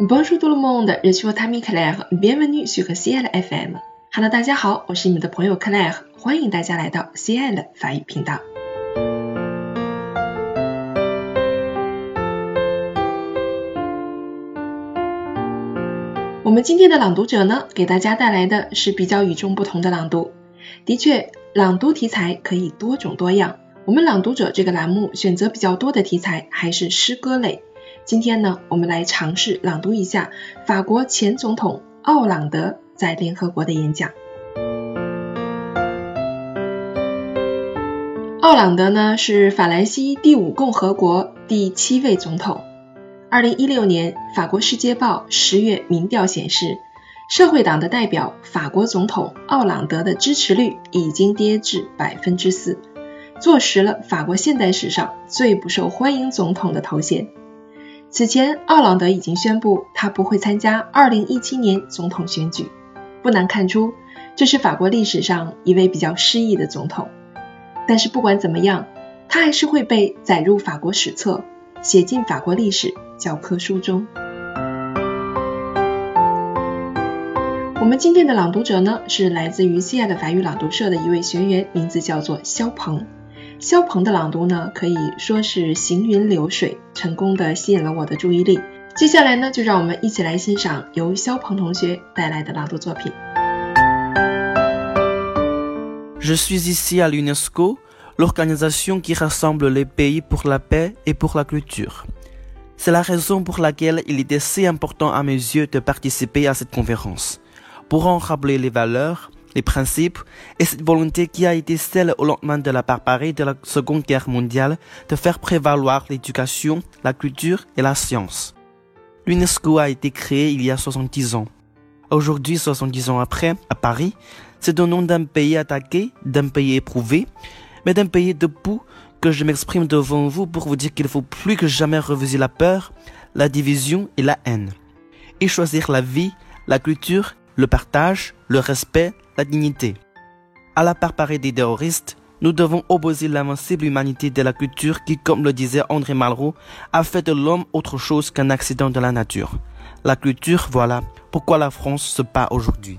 Bonjour tout le monde, je suis Tammy Claire. Bienvenue sur CL FM. Hello，大家好，我是你们的朋友 Claire，欢迎大家来到 CL 法语频道。我们今天的朗读者呢，给大家带来的是比较与众不同的朗读。的确，朗读题材可以多种多样。我们朗读者这个栏目选择比较多的题材还是诗歌类。今天呢，我们来尝试朗读一下法国前总统奥朗德在联合国的演讲。奥朗德呢是法兰西第五共和国第七位总统。二零一六年，法国《世界报》十月民调显示，社会党的代表法国总统奥朗德的支持率已经跌至百分之四，坐实了法国现代史上最不受欢迎总统的头衔。此前，奥朗德已经宣布他不会参加二零一七年总统选举。不难看出，这是法国历史上一位比较失意的总统。但是不管怎么样，他还是会被载入法国史册，写进法国历史。教科书中，我们今天的朗读者呢是来自于西安的法语朗读社的一位学员，名字叫做肖鹏。肖鹏的朗读呢可以说是行云流水，成功的吸引了我的注意力。接下来呢，就让我们一起来欣赏由肖鹏同学带来的朗读作品。Je suis ici à l'UNESCO, l'organisation qui rassemble les pays pour la paix et pour la culture. C'est la raison pour laquelle il était si important à mes yeux de participer à cette conférence, pour en rappeler les valeurs, les principes et cette volonté qui a été celle au lendemain de la barbarie de la Seconde Guerre mondiale de faire prévaloir l'éducation, la culture et la science. L'UNESCO a été créé il y a 70 ans. Aujourd'hui, 70 ans après, à Paris, c'est au nom d'un pays attaqué, d'un pays éprouvé, mais d'un pays debout que je m'exprime devant vous pour vous dire qu'il faut plus que jamais refuser la peur, la division et la haine. Et choisir la vie, la culture, le partage, le respect, la dignité. À la barbarie des terroristes, nous devons opposer l'invincible humanité de la culture qui, comme le disait André Malraux, a fait de l'homme autre chose qu'un accident de la nature. La culture, voilà pourquoi la France se bat aujourd'hui.